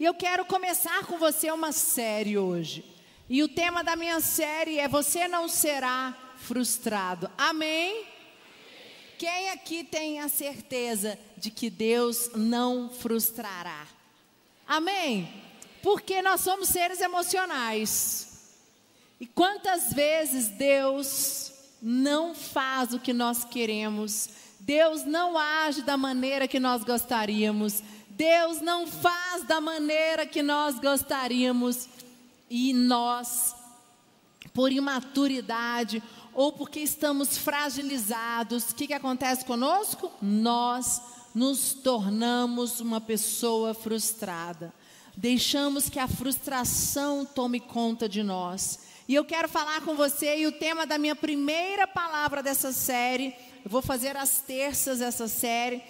E eu quero começar com você uma série hoje. E o tema da minha série é Você não será frustrado. Amém? Quem aqui tem a certeza de que Deus não frustrará? Amém? Porque nós somos seres emocionais. E quantas vezes Deus não faz o que nós queremos, Deus não age da maneira que nós gostaríamos, Deus não faz da maneira que nós gostaríamos e nós, por imaturidade ou porque estamos fragilizados, o que, que acontece conosco? Nós nos tornamos uma pessoa frustrada. Deixamos que a frustração tome conta de nós. E eu quero falar com você, e o tema da minha primeira palavra dessa série, eu vou fazer às terças essa série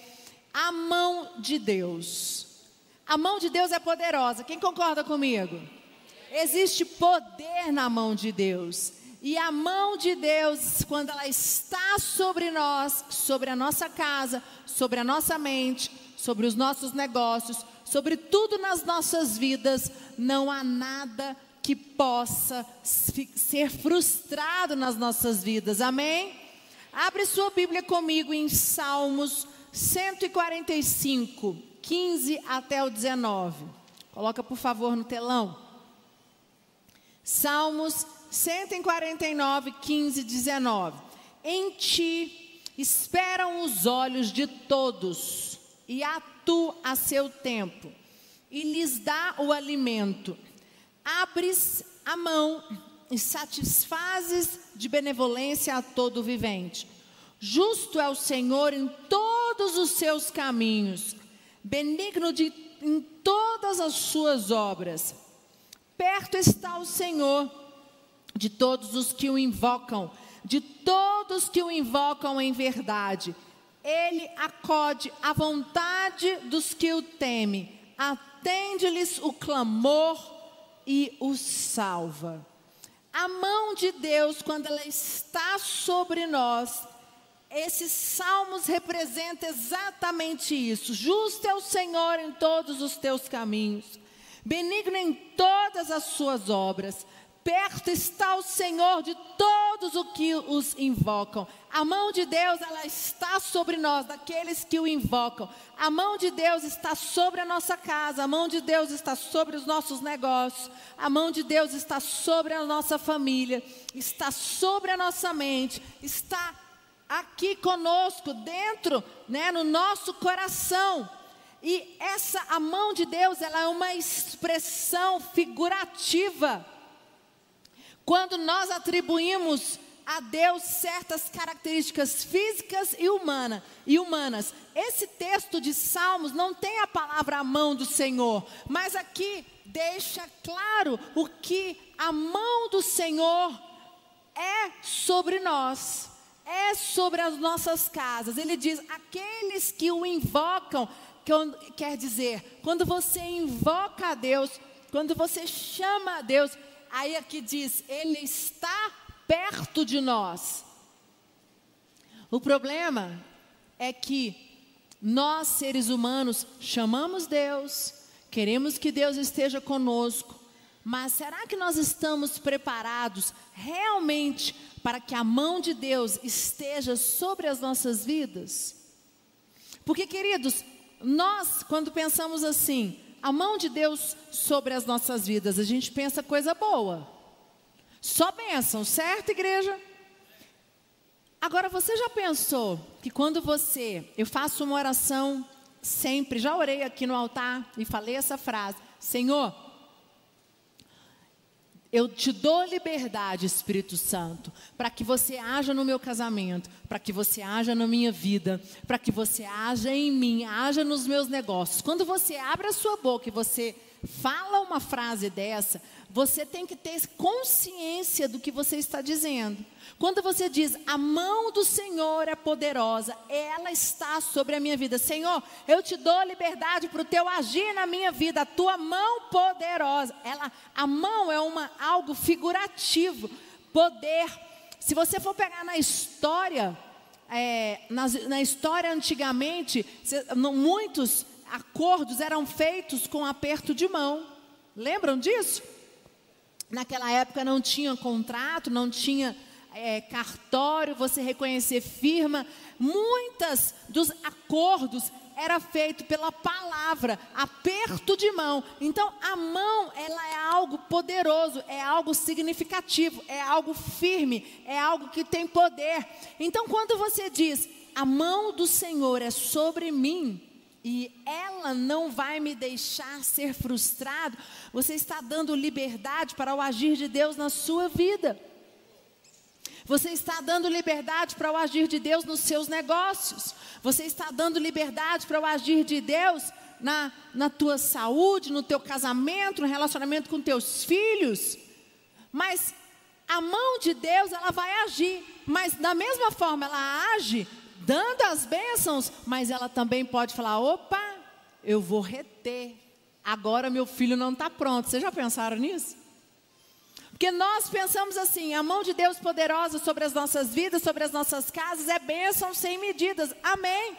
a mão de Deus. A mão de Deus é poderosa. Quem concorda comigo? Existe poder na mão de Deus. E a mão de Deus, quando ela está sobre nós, sobre a nossa casa, sobre a nossa mente, sobre os nossos negócios, sobre tudo nas nossas vidas, não há nada que possa ser frustrado nas nossas vidas. Amém? Abre sua Bíblia comigo em Salmos 145, 15 até o 19. Coloca, por favor, no telão. Salmos 149, 15 e 19. Em ti esperam os olhos de todos, e a tu a seu tempo, e lhes dá o alimento. Abres a mão e satisfazes de benevolência a todo vivente. Justo é o Senhor em todos os seus caminhos, benigno de, em todas as suas obras. Perto está o Senhor de todos os que o invocam, de todos que o invocam em verdade. Ele acode à vontade dos que o temem, atende-lhes o clamor e os salva. A mão de Deus, quando ela está sobre nós, esses salmos representam exatamente isso. Justo é o Senhor em todos os teus caminhos, benigno em todas as suas obras. Perto está o Senhor de todos os que os invocam. A mão de Deus, ela está sobre nós, daqueles que o invocam. A mão de Deus está sobre a nossa casa, a mão de Deus está sobre os nossos negócios, a mão de Deus está sobre a nossa família, está sobre a nossa mente, está aqui conosco, dentro, né, no nosso coração. E essa a mão de Deus, ela é uma expressão figurativa. Quando nós atribuímos a Deus certas características físicas e, humana, e humanas. Esse texto de Salmos não tem a palavra a mão do Senhor, mas aqui deixa claro o que a mão do Senhor é sobre nós é sobre as nossas casas. Ele diz: aqueles que o invocam, que quer dizer, quando você invoca a Deus, quando você chama a Deus, aí aqui diz: Ele está perto de nós. O problema é que nós, seres humanos, chamamos Deus, queremos que Deus esteja conosco, mas será que nós estamos preparados realmente para que a mão de Deus esteja sobre as nossas vidas? Porque, queridos, nós, quando pensamos assim, a mão de Deus sobre as nossas vidas, a gente pensa coisa boa. Só bênção, certo, igreja? Agora, você já pensou que quando você, eu faço uma oração sempre, já orei aqui no altar e falei essa frase: Senhor, eu te dou liberdade, Espírito Santo, para que você haja no meu casamento, para que você haja na minha vida, para que você haja em mim, haja nos meus negócios. Quando você abre a sua boca e você fala uma frase dessa, você tem que ter consciência do que você está dizendo. Quando você diz, a mão do Senhor é poderosa, ela está sobre a minha vida. Senhor, eu te dou liberdade para o teu agir na minha vida, a tua mão poderosa. Ela, a mão é uma, algo figurativo, poder. Se você for pegar na história, é, na, na, história antigamente, muitos acordos eram feitos com aperto de mão. Lembram disso? Naquela época não tinha contrato, não tinha é, cartório, você reconhecer firma. Muitas dos acordos era feito pela palavra, aperto de mão. Então, a mão, ela é algo poderoso, é algo significativo, é algo firme, é algo que tem poder. Então, quando você diz, a mão do Senhor é sobre mim, e ela não vai me deixar ser frustrado, você está dando liberdade para o agir de Deus na sua vida. Você está dando liberdade para o agir de Deus nos seus negócios. Você está dando liberdade para o agir de Deus na, na tua saúde, no teu casamento, no relacionamento com teus filhos. Mas a mão de Deus, ela vai agir. Mas da mesma forma, ela age dando as bênçãos, mas ela também pode falar: opa, eu vou reter. Agora meu filho não está pronto. Vocês já pensaram nisso? Porque nós pensamos assim: a mão de Deus poderosa sobre as nossas vidas, sobre as nossas casas, é bênção sem medidas. Amém.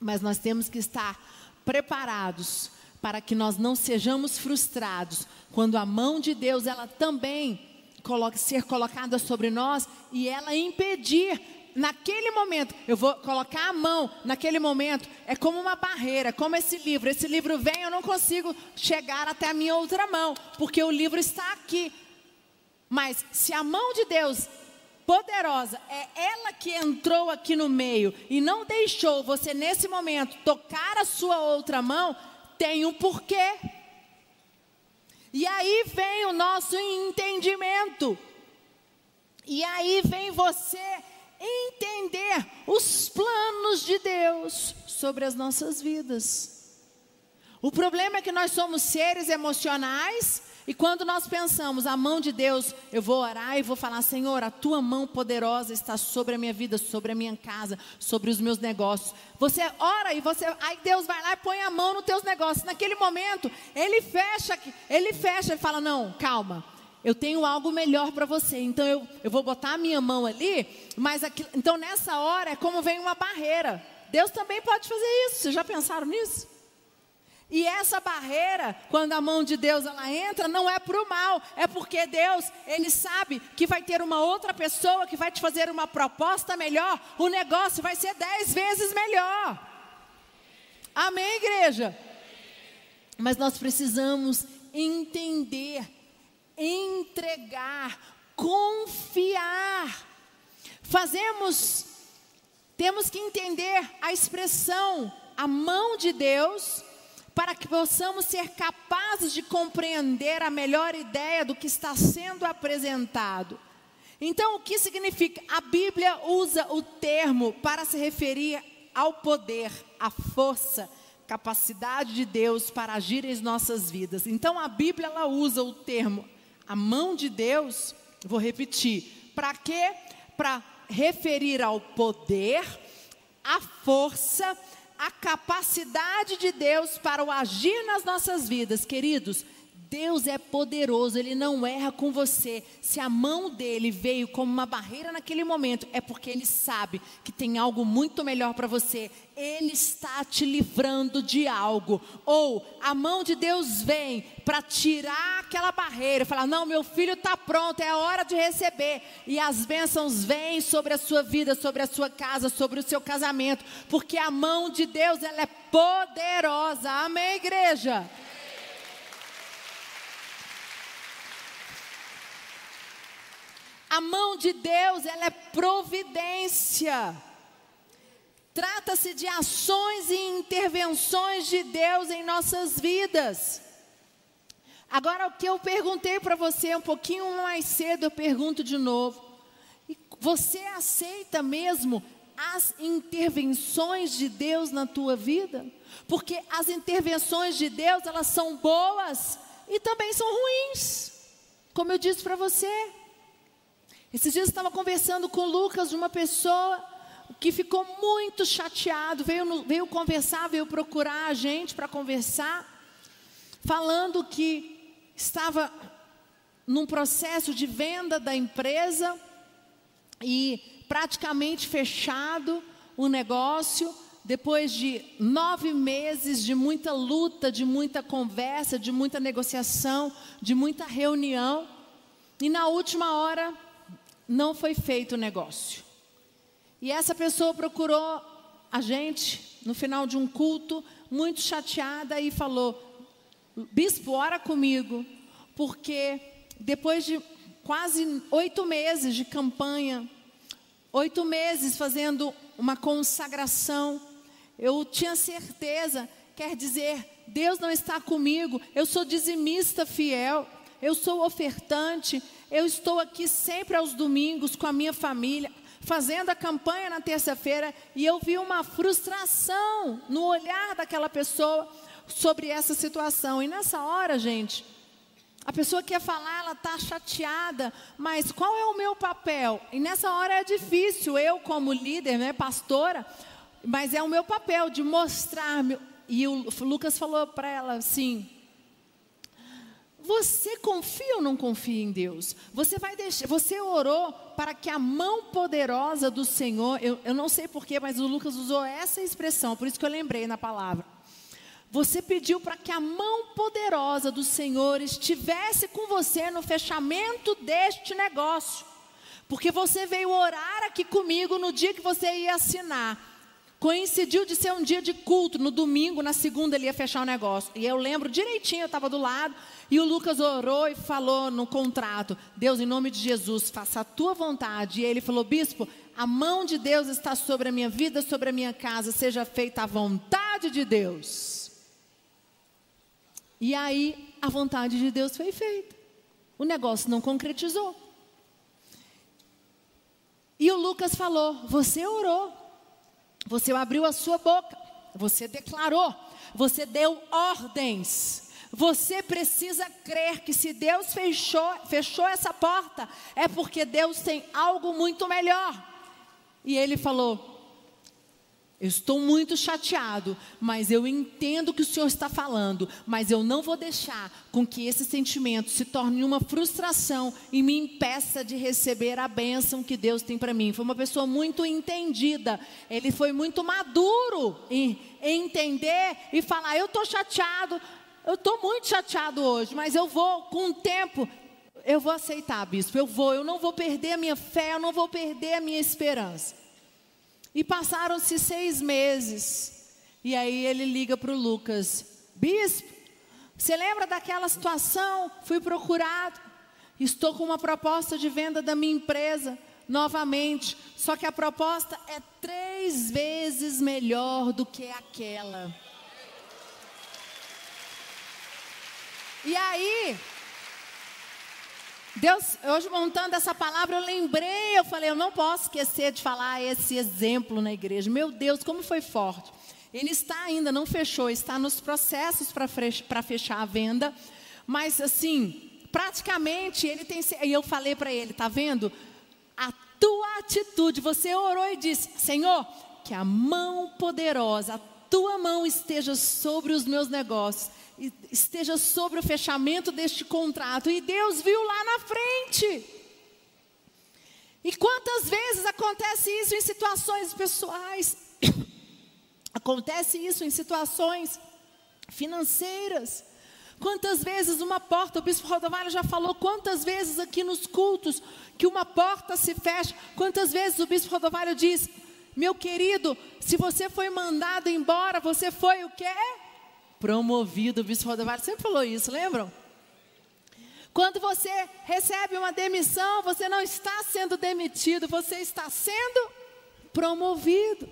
Mas nós temos que estar preparados para que nós não sejamos frustrados quando a mão de Deus ela também coloque, ser colocada sobre nós e ela impedir naquele momento, eu vou colocar a mão naquele momento, é como uma barreira, como esse livro. Esse livro vem, eu não consigo chegar até a minha outra mão, porque o livro está aqui. Mas se a mão de Deus poderosa, é ela que entrou aqui no meio e não deixou você nesse momento tocar a sua outra mão, tem um porquê. E aí vem o nosso entendimento. E aí vem você entender os planos de Deus sobre as nossas vidas. O problema é que nós somos seres emocionais e quando nós pensamos a mão de Deus, eu vou orar e vou falar: Senhor, a tua mão poderosa está sobre a minha vida, sobre a minha casa, sobre os meus negócios. Você ora e você, aí Deus vai lá e põe a mão nos teus negócios. Naquele momento, ele fecha, ele fecha e fala: Não, calma eu tenho algo melhor para você. Então eu, eu vou botar a minha mão ali, mas aqui, então nessa hora é como vem uma barreira. Deus também pode fazer isso. Vocês já pensaram nisso? E essa barreira, quando a mão de Deus ela entra, não é para o mal, é porque Deus, Ele sabe que vai ter uma outra pessoa que vai te fazer uma proposta melhor, o negócio vai ser dez vezes melhor. Amém, igreja? Mas nós precisamos entender entregar, confiar. Fazemos, temos que entender a expressão, a mão de Deus, para que possamos ser capazes de compreender a melhor ideia do que está sendo apresentado. Então, o que significa? A Bíblia usa o termo para se referir ao poder, à força, capacidade de Deus para agir em nossas vidas. Então, a Bíblia ela usa o termo a mão de Deus, vou repetir, para quê? Para referir ao poder, à força, à capacidade de Deus para o agir nas nossas vidas, queridos. Deus é poderoso, Ele não erra com você. Se a mão dele veio como uma barreira naquele momento, é porque Ele sabe que tem algo muito melhor para você. Ele está te livrando de algo. Ou a mão de Deus vem para tirar aquela barreira, falar: Não, meu filho está pronto, é hora de receber. E as bênçãos vêm sobre a sua vida, sobre a sua casa, sobre o seu casamento, porque a mão de Deus ela é poderosa. Amém, igreja? A mão de Deus, ela é providência. Trata-se de ações e intervenções de Deus em nossas vidas. Agora, o que eu perguntei para você um pouquinho mais cedo, eu pergunto de novo. Você aceita mesmo as intervenções de Deus na tua vida? Porque as intervenções de Deus, elas são boas e também são ruins. Como eu disse para você, esses dias eu estava conversando com o Lucas, uma pessoa que ficou muito chateado, veio, veio conversar, veio procurar a gente para conversar, falando que estava num processo de venda da empresa e praticamente fechado o negócio, depois de nove meses de muita luta, de muita conversa, de muita negociação, de muita reunião, e na última hora não foi feito o negócio. E essa pessoa procurou a gente no final de um culto, muito chateada, e falou: Bispo, ora comigo, porque depois de quase oito meses de campanha, oito meses fazendo uma consagração, eu tinha certeza, quer dizer, Deus não está comigo, eu sou dizimista fiel, eu sou ofertante, eu estou aqui sempre aos domingos com a minha família, fazendo a campanha na terça-feira, e eu vi uma frustração no olhar daquela pessoa sobre essa situação. E nessa hora, gente, a pessoa que quer falar, ela está chateada, mas qual é o meu papel? E nessa hora é difícil, eu como líder, né, pastora, mas é o meu papel de mostrar. E o Lucas falou para ela assim: você confia ou não confia em Deus? Você vai deixar, você orou para que a mão poderosa do Senhor, eu, eu não sei porquê, mas o Lucas usou essa expressão, por isso que eu lembrei na palavra. Você pediu para que a mão poderosa do Senhor estivesse com você no fechamento deste negócio. Porque você veio orar aqui comigo no dia que você ia assinar. Coincidiu de ser um dia de culto, no domingo, na segunda ele ia fechar o negócio. E eu lembro direitinho, eu estava do lado, e o Lucas orou e falou no contrato: Deus, em nome de Jesus, faça a tua vontade. E ele falou: Bispo, a mão de Deus está sobre a minha vida, sobre a minha casa, seja feita a vontade de Deus. E aí, a vontade de Deus foi feita. O negócio não concretizou. E o Lucas falou: Você orou. Você abriu a sua boca, você declarou, você deu ordens. Você precisa crer que se Deus fechou, fechou essa porta, é porque Deus tem algo muito melhor. E ele falou: eu estou muito chateado, mas eu entendo o que o Senhor está falando, mas eu não vou deixar com que esse sentimento se torne uma frustração e me impeça de receber a bênção que Deus tem para mim. Foi uma pessoa muito entendida, ele foi muito maduro em, em entender e falar: eu estou chateado, eu estou muito chateado hoje, mas eu vou, com o tempo, eu vou aceitar, bispo, eu vou, eu não vou perder a minha fé, eu não vou perder a minha esperança. E passaram-se seis meses. E aí ele liga para o Lucas: Bispo, você lembra daquela situação? Fui procurado. Estou com uma proposta de venda da minha empresa novamente. Só que a proposta é três vezes melhor do que aquela. E aí, Deus, hoje montando essa palavra, eu lembrei, eu falei, eu não posso esquecer de falar esse exemplo na igreja. Meu Deus, como foi forte. Ele está ainda, não fechou, está nos processos para fechar a venda, mas assim, praticamente ele tem. E eu falei para ele, tá vendo? A tua atitude, você orou e disse: Senhor, que a mão poderosa, a tua mão esteja sobre os meus negócios esteja sobre o fechamento deste contrato. E Deus viu lá na frente. E quantas vezes acontece isso em situações pessoais? acontece isso em situações financeiras. Quantas vezes uma porta, o bispo Rodovalho já falou quantas vezes aqui nos cultos que uma porta se fecha, quantas vezes o bispo Rodovalho diz: "Meu querido, se você foi mandado embora, você foi o quê? Promovido. O bispo Rodovalho sempre falou isso, lembram? Quando você recebe uma demissão, você não está sendo demitido, você está sendo promovido.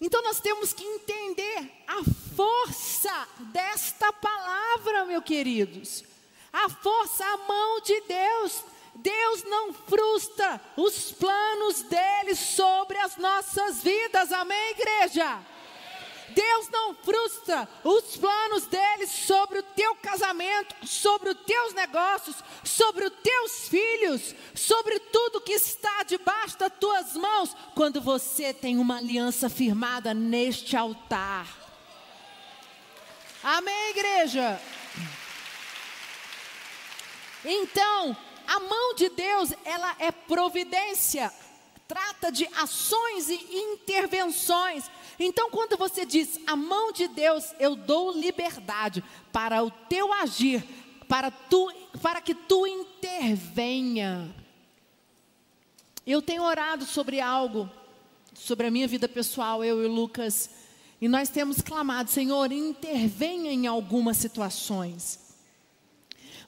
Então nós temos que entender a força desta palavra, meus queridos. A força, a mão de Deus. Deus não frustra os planos dele sobre as nossas vidas. Amém, igreja? Deus não frustra os planos dele sobre o teu casamento, sobre os teus negócios, sobre os teus filhos, sobre tudo que está debaixo das tuas mãos, quando você tem uma aliança firmada neste altar. Amém, igreja? Então, a mão de Deus, ela é providência trata de ações e intervenções. Então, quando você diz a mão de Deus, eu dou liberdade para o teu agir, para, tu, para que tu intervenha. Eu tenho orado sobre algo, sobre a minha vida pessoal, eu e o Lucas, e nós temos clamado, Senhor, intervenha em algumas situações.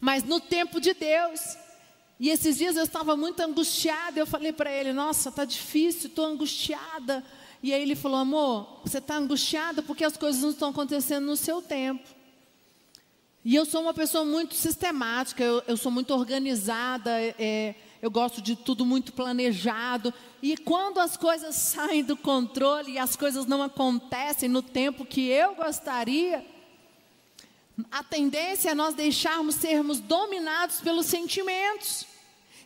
Mas no tempo de Deus, e esses dias eu estava muito angustiada, eu falei para ele: Nossa, está difícil, estou angustiada. E aí ele falou: Amor, você está angustiada porque as coisas não estão acontecendo no seu tempo. E eu sou uma pessoa muito sistemática, eu, eu sou muito organizada, é, eu gosto de tudo muito planejado. E quando as coisas saem do controle e as coisas não acontecem no tempo que eu gostaria, a tendência é nós deixarmos sermos dominados pelos sentimentos.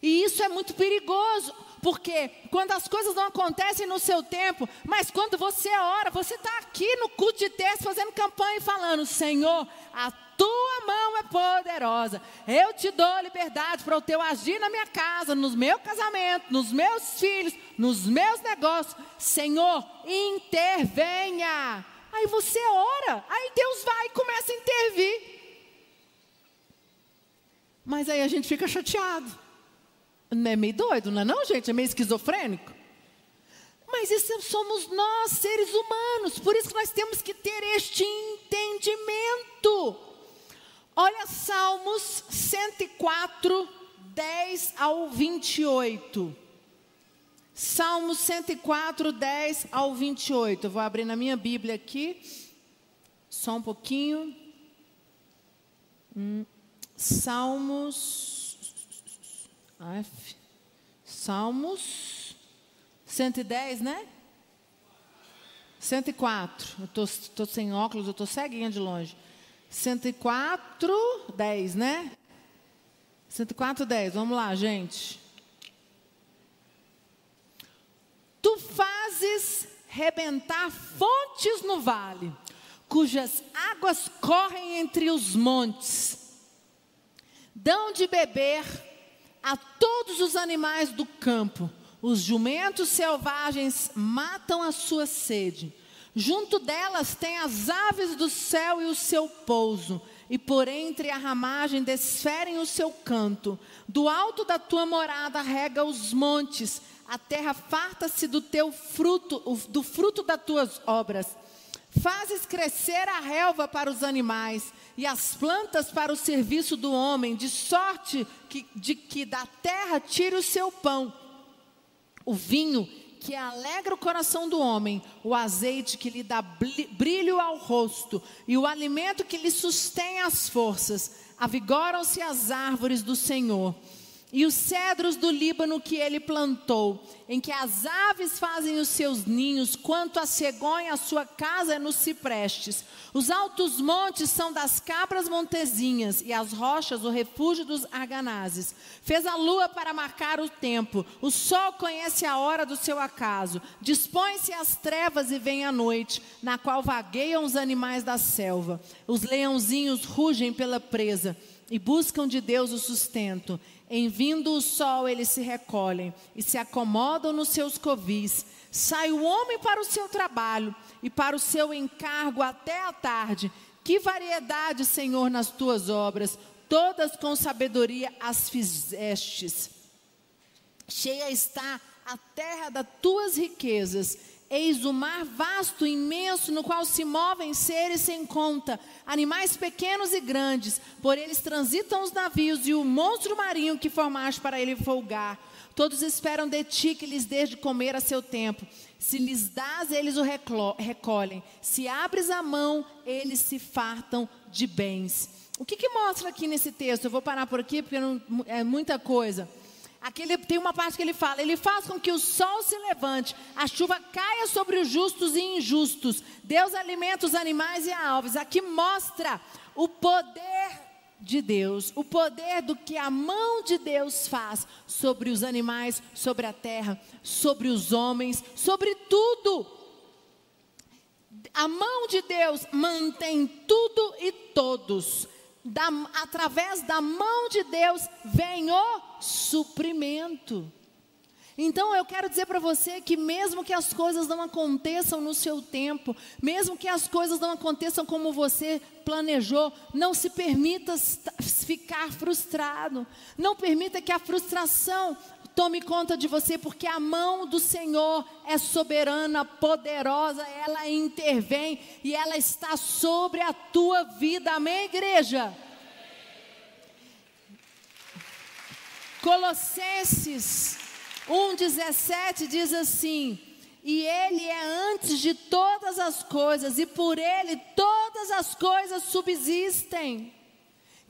E isso é muito perigoso, porque quando as coisas não acontecem no seu tempo, mas quando você ora, você está aqui no culto de texto fazendo campanha e falando: Senhor, a tua mão é poderosa. Eu te dou liberdade para o teu agir na minha casa, no meu casamento, nos meus filhos, nos meus negócios. Senhor, intervenha. Aí você ora, aí Deus vai e começa a intervir. Mas aí a gente fica chateado. Não é meio doido, não é não, gente? É meio esquizofrênico. Mas isso somos nós, seres humanos. Por isso que nós temos que ter este entendimento. Olha Salmos 104, 10 ao 28. Salmos 104, 10 ao 28. Eu vou abrir na minha Bíblia aqui. Só um pouquinho. Hum. Salmos F. Salmos 110, né? 104. Eu estou sem óculos, eu estou ceguinha de longe. 104, 10, né? 104, 10. Vamos lá, gente. Tu fazes rebentar fontes no vale, cujas águas correm entre os montes. Dão de beber a todos os animais do campo. Os jumentos selvagens matam a sua sede. Junto delas tem as aves do céu e o seu pouso, e por entre a ramagem desferem o seu canto. Do alto da tua morada rega os montes, a terra farta-se do teu fruto, do fruto das tuas obras. Fazes crescer a relva para os animais e as plantas para o serviço do homem, de sorte que, de que da terra tire o seu pão. O vinho que alegra o coração do homem, o azeite que lhe dá brilho ao rosto e o alimento que lhe sustém as forças. Avigoram-se as árvores do Senhor e os cedros do Líbano que ele plantou, em que as aves fazem os seus ninhos, quanto a cegonha a sua casa é nos ciprestes. Os altos montes são das cabras montezinhas, e as rochas o refúgio dos arganazes. Fez a lua para marcar o tempo, o sol conhece a hora do seu acaso. Dispõe-se as trevas e vem a noite, na qual vagueiam os animais da selva. Os leãozinhos rugem pela presa e buscam de Deus o sustento. Em vindo o sol, eles se recolhem e se acomodam nos seus covis. Sai o homem para o seu trabalho e para o seu encargo até a tarde. Que variedade, Senhor, nas tuas obras, todas com sabedoria as fizestes. Cheia está a terra das tuas riquezas Eis o mar vasto, imenso, no qual se movem seres sem conta, animais pequenos e grandes, por eles transitam os navios e o monstro marinho que formaste para ele folgar. Todos esperam de ti que lhes dês de comer a seu tempo. Se lhes dás, eles o recolhem. Se abres a mão, eles se fartam de bens. O que, que mostra aqui nesse texto? Eu vou parar por aqui porque não, é muita coisa. Aquele, tem uma parte que ele fala: Ele faz com que o sol se levante, a chuva caia sobre os justos e injustos. Deus alimenta os animais e a aves. Aqui mostra o poder de Deus, o poder do que a mão de Deus faz sobre os animais, sobre a terra, sobre os homens, sobre tudo. A mão de Deus mantém tudo e todos da, através da mão de Deus vem o suprimento. Então eu quero dizer para você que mesmo que as coisas não aconteçam no seu tempo, mesmo que as coisas não aconteçam como você planejou, não se permita ficar frustrado. Não permita que a frustração tome conta de você, porque a mão do Senhor é soberana, poderosa, ela intervém e ela está sobre a tua vida. Amém, igreja? Colossenses 1,17 diz assim: E Ele é antes de todas as coisas, e por Ele todas as coisas subsistem.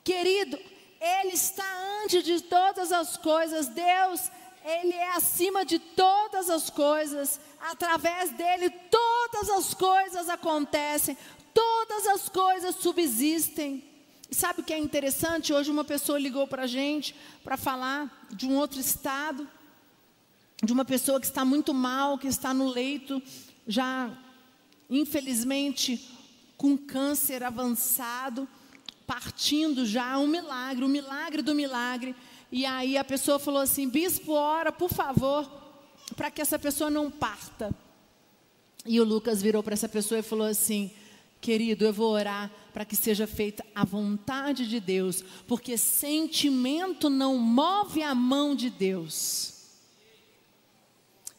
Querido, Ele está antes de todas as coisas, Deus, Ele é acima de todas as coisas, através dele todas as coisas acontecem, todas as coisas subsistem. E sabe o que é interessante? Hoje uma pessoa ligou para a gente para falar de um outro estado de uma pessoa que está muito mal, que está no leito, já infelizmente com câncer avançado, partindo já, um milagre, um milagre do milagre. E aí a pessoa falou assim: Bispo, ora, por favor, para que essa pessoa não parta. E o Lucas virou para essa pessoa e falou assim: Querido, eu vou orar para que seja feita a vontade de Deus, porque sentimento não move a mão de Deus.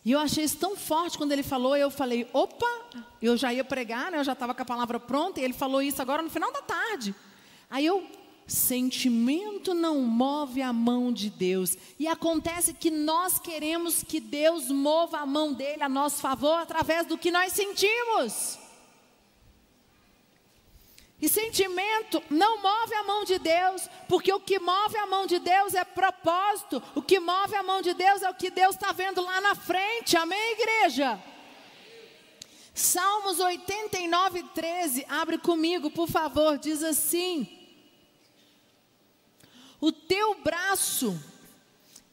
E eu achei isso tão forte quando ele falou, eu falei, opa, eu já ia pregar, né? Eu já estava com a palavra pronta, e ele falou isso agora no final da tarde. Aí eu, sentimento não move a mão de Deus. E acontece que nós queremos que Deus mova a mão dele a nosso favor através do que nós sentimos. E sentimento não move a mão de Deus, porque o que move a mão de Deus é propósito, o que move a mão de Deus é o que Deus está vendo lá na frente, amém, igreja? Salmos 89, 13, abre comigo, por favor, diz assim: O teu braço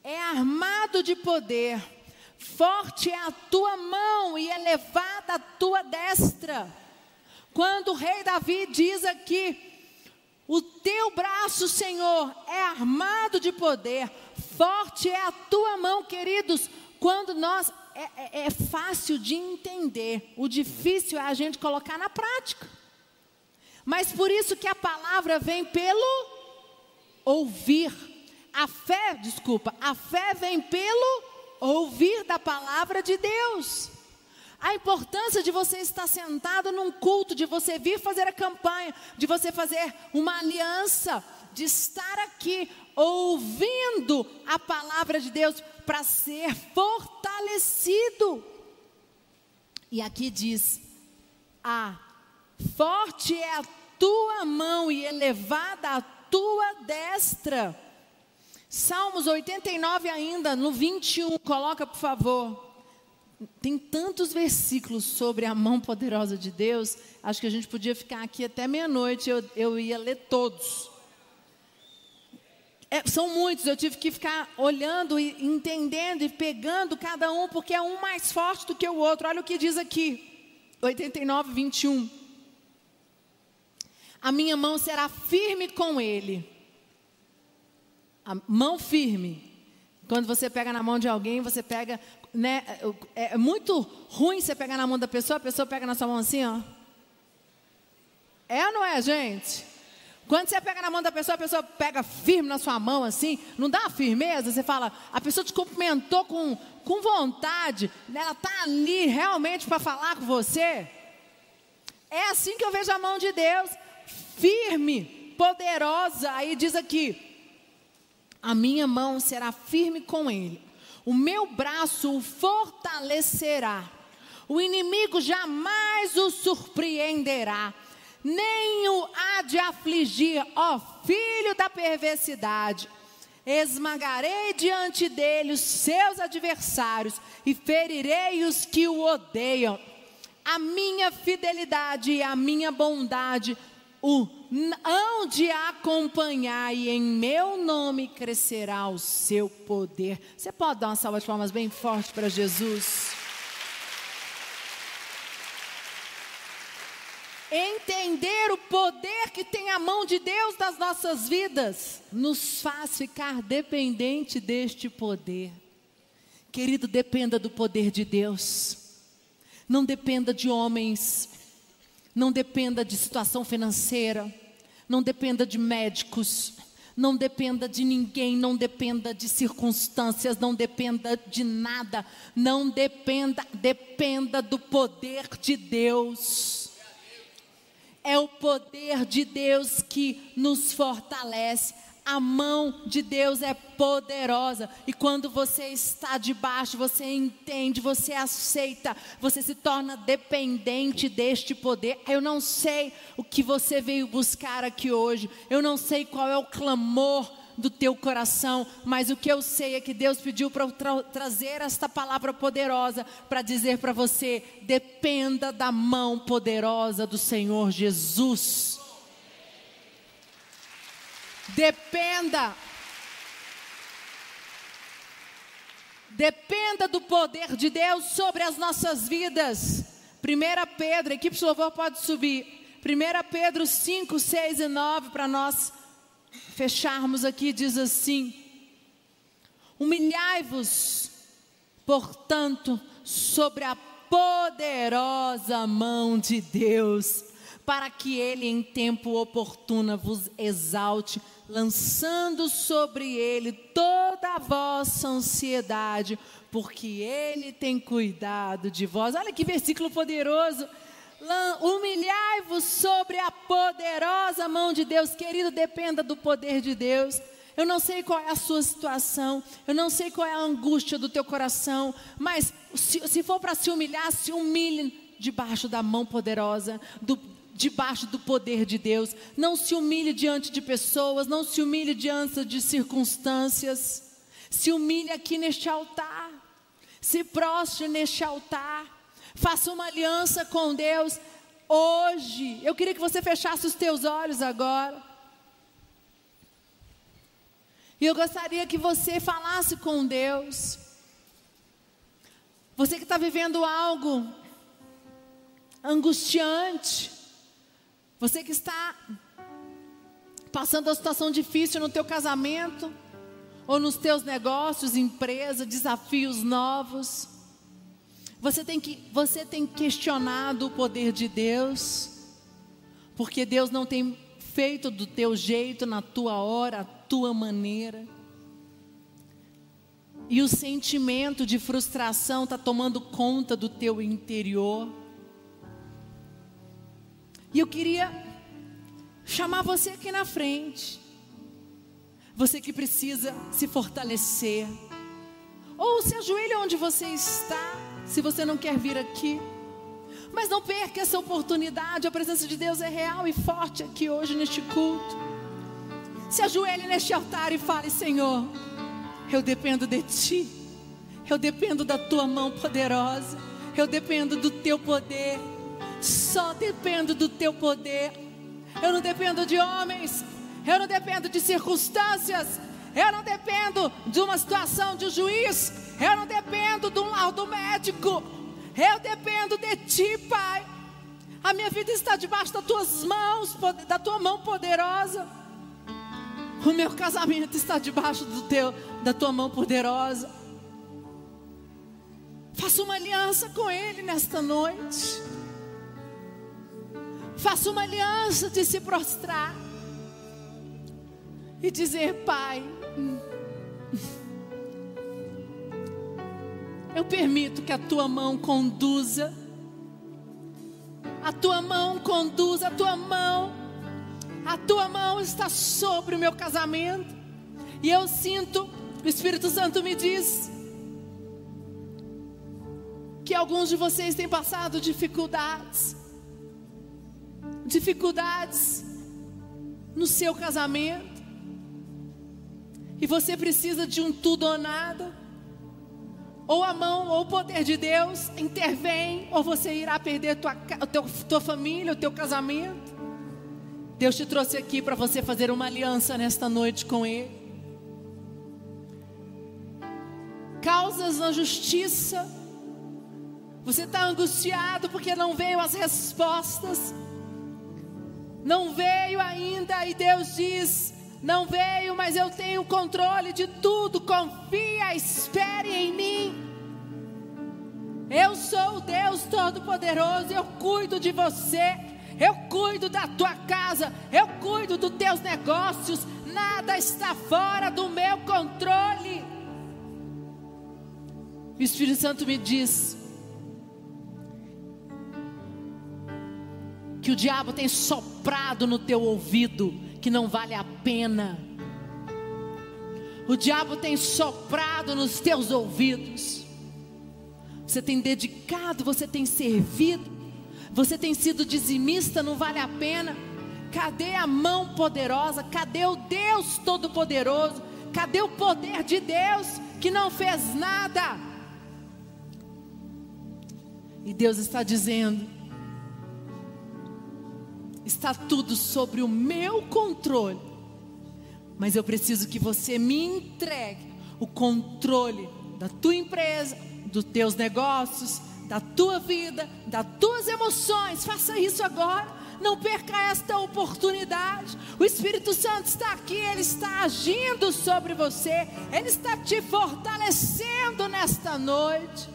é armado de poder, forte é a tua mão e elevada a tua destra. Quando o rei Davi diz aqui: O teu braço, Senhor, é armado de poder, forte é a tua mão, queridos. Quando nós. É, é, é fácil de entender, o difícil é a gente colocar na prática. Mas por isso que a palavra vem pelo ouvir. A fé, desculpa, a fé vem pelo ouvir da palavra de Deus. A importância de você estar sentado num culto, de você vir fazer a campanha, de você fazer uma aliança, de estar aqui ouvindo a palavra de Deus para ser fortalecido. E aqui diz: a forte é a tua mão e elevada a tua destra. Salmos 89 ainda, no 21, coloca por favor tem tantos versículos sobre a mão poderosa de Deus, acho que a gente podia ficar aqui até meia-noite, eu, eu ia ler todos. É, são muitos, eu tive que ficar olhando e entendendo e pegando cada um, porque é um mais forte do que o outro. Olha o que diz aqui, 89, 21. A minha mão será firme com ele. A mão firme. Quando você pega na mão de alguém, você pega né, é, é muito ruim você pegar na mão da pessoa, a pessoa pega na sua mão assim, ó. É ou não é, gente? Quando você pega na mão da pessoa, a pessoa pega firme na sua mão assim, não dá uma firmeza, você fala, a pessoa te cumprimentou com, com vontade, né, ela está ali realmente para falar com você. É assim que eu vejo a mão de Deus, firme, poderosa. Aí diz aqui: a minha mão será firme com ele o meu braço o fortalecerá. O inimigo jamais o surpreenderá, nem o há de afligir, ó filho da perversidade. Esmagarei diante dele os seus adversários e ferirei os que o odeiam. A minha fidelidade e a minha bondade o hão de acompanhar e em meu nome crescerá o seu poder. Você pode dar uma salva de palmas bem forte para Jesus? Entender o poder que tem a mão de Deus nas nossas vidas nos faz ficar dependente deste poder. Querido, dependa do poder de Deus. Não dependa de homens. Não dependa de situação financeira. Não dependa de médicos. Não dependa de ninguém, não dependa de circunstâncias, não dependa de nada, não dependa, dependa do poder de Deus. É o poder de Deus que nos fortalece. A mão de Deus é poderosa. E quando você está debaixo, você entende, você aceita, você se torna dependente deste poder. Eu não sei o que você veio buscar aqui hoje. Eu não sei qual é o clamor do teu coração, mas o que eu sei é que Deus pediu para tra trazer esta palavra poderosa para dizer para você: dependa da mão poderosa do Senhor Jesus. Dependa. Dependa do poder de Deus sobre as nossas vidas. 1 Pedro, equipe de louvor pode subir. 1 Pedro 5, 6 e 9, para nós fecharmos aqui, diz assim: Humilhai-vos, portanto, sobre a poderosa mão de Deus, para que Ele em tempo oportuno vos exalte, lançando sobre Ele toda a vossa ansiedade, porque Ele tem cuidado de vós. Olha que versículo poderoso. Humilhai-vos sobre a poderosa mão de Deus, querido, dependa do poder de Deus. Eu não sei qual é a sua situação, eu não sei qual é a angústia do teu coração, mas se, se for para se humilhar, se humilhe debaixo da mão poderosa, do, debaixo do poder de Deus. Não se humilhe diante de pessoas, não se humilhe diante de circunstâncias. Se humilhe aqui neste altar. Se prostre neste altar. Faça uma aliança com Deus hoje. Eu queria que você fechasse os teus olhos agora. E eu gostaria que você falasse com Deus. Você que está vivendo algo angustiante, você que está passando uma situação difícil no teu casamento, ou nos teus negócios, empresa, desafios novos. Você tem que você tem questionado o poder de Deus, porque Deus não tem feito do teu jeito, na tua hora, a tua maneira. E o sentimento de frustração está tomando conta do teu interior. E eu queria chamar você aqui na frente. Você que precisa se fortalecer. Ou se ajoelhe onde você está, se você não quer vir aqui. Mas não perca essa oportunidade. A presença de Deus é real e forte aqui hoje neste culto. Se ajoelhe neste altar e fale: Senhor, eu dependo de Ti. Eu dependo da Tua mão poderosa. Eu dependo do Teu poder. Só dependo do teu poder. Eu não dependo de homens. Eu não dependo de circunstâncias. Eu não dependo de uma situação de juiz. Eu não dependo de um laudo médico. Eu dependo de ti, Pai. A minha vida está debaixo das tuas mãos, da tua mão poderosa. O meu casamento está debaixo do teu, da tua mão poderosa. Faça uma aliança com Ele nesta noite. Faça uma aliança de se prostrar e dizer: Pai, eu permito que a tua mão conduza, a tua mão conduza, a tua mão, a tua mão está sobre o meu casamento, e eu sinto, o Espírito Santo me diz, que alguns de vocês têm passado dificuldades, dificuldades no seu casamento, e você precisa de um tudo ou nada, ou a mão ou o poder de Deus intervém, ou você irá perder tua, tua, tua família, o teu casamento. Deus te trouxe aqui para você fazer uma aliança nesta noite com Ele. Causas na justiça. Você está angustiado porque não veio as respostas não veio ainda, e Deus diz: Não veio, mas eu tenho controle de tudo. Confia, espere em mim. Eu sou o Deus Todo-Poderoso, eu cuido de você, eu cuido da tua casa, eu cuido dos teus negócios, nada está fora do meu controle. O Espírito Santo me diz que o diabo tem soprado no teu ouvido que não vale a pena. O diabo tem soprado nos teus ouvidos. Você tem dedicado, você tem servido, você tem sido dizimista, não vale a pena. Cadê a mão poderosa? Cadê o Deus Todo-Poderoso? Cadê o poder de Deus que não fez nada? E Deus está dizendo: está tudo sobre o meu controle, mas eu preciso que você me entregue o controle da tua empresa, dos teus negócios, da tua vida, das tuas emoções. Faça isso agora. Não perca esta oportunidade. O Espírito Santo está aqui, ele está agindo sobre você, ele está te fortalecendo nesta noite.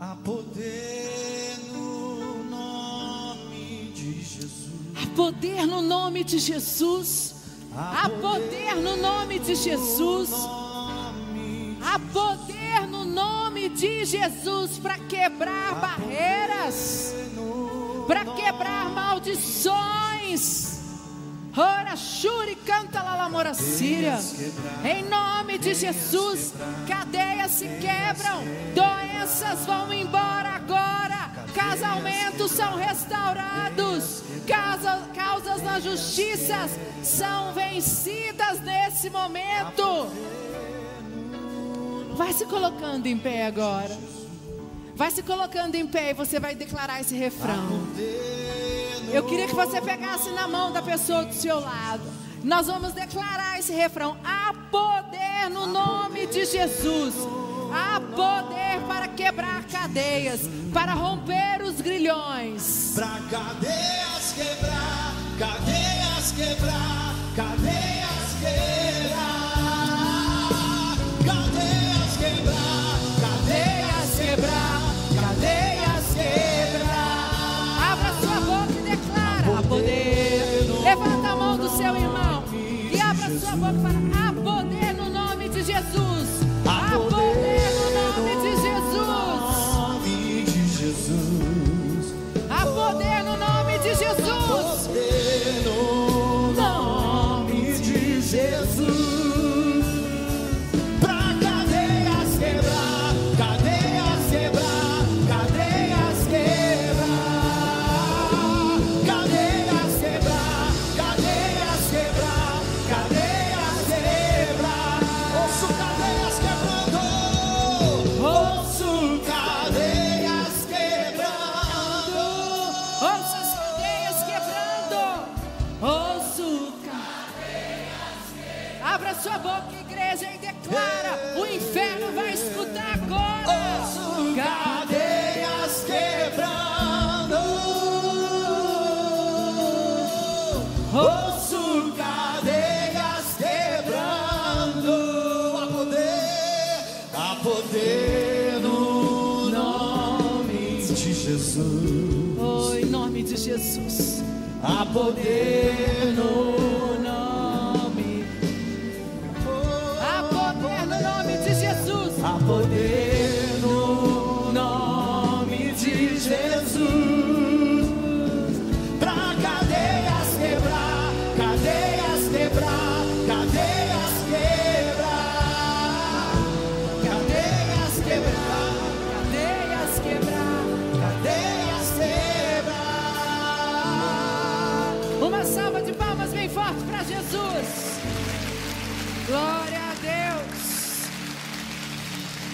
Há poder Há poder no nome de Jesus. Há poder no nome de Jesus. Há poder no nome de Jesus para quebrar barreiras, para quebrar maldições. Ora, Shuri, canta lá, Lamora Síria. Em nome de Jesus, cadeias se quebram, doenças vão embora casamentos são restaurados, casa, causas na justiça são vencidas nesse momento. Vai se colocando em pé agora. Vai se colocando em pé e você vai declarar esse refrão. Eu queria que você pegasse na mão da pessoa do seu lado. Nós vamos declarar esse refrão. Há poder no nome de Jesus. Há poder para quebrar cadeias, para romper os grilhões. Para cadeias quebrar, cadeias quebrar, cadeias quebrar. Cadeias quebrar, cadeias quebrar, cadeias quebrar. Abra sua boca e declara: há poder. Levanta a mão do seu irmão e abra sua boca e Abra sua boca, igreja, e declara: o inferno vai escutar agora. Ouço cadeias quebrando. Ouço cadeias quebrando. Há poder, há poder no nome de Jesus. Oh, em nome de Jesus. Há poder no nome. Poder